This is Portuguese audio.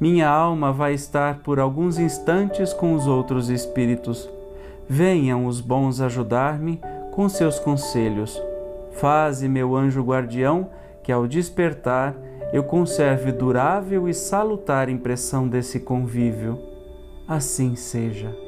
Minha alma vai estar por alguns instantes com os outros espíritos. Venham os bons ajudar-me com seus conselhos. Faze, meu anjo guardião, que ao despertar eu conserve durável e salutar impressão desse convívio. Assim seja.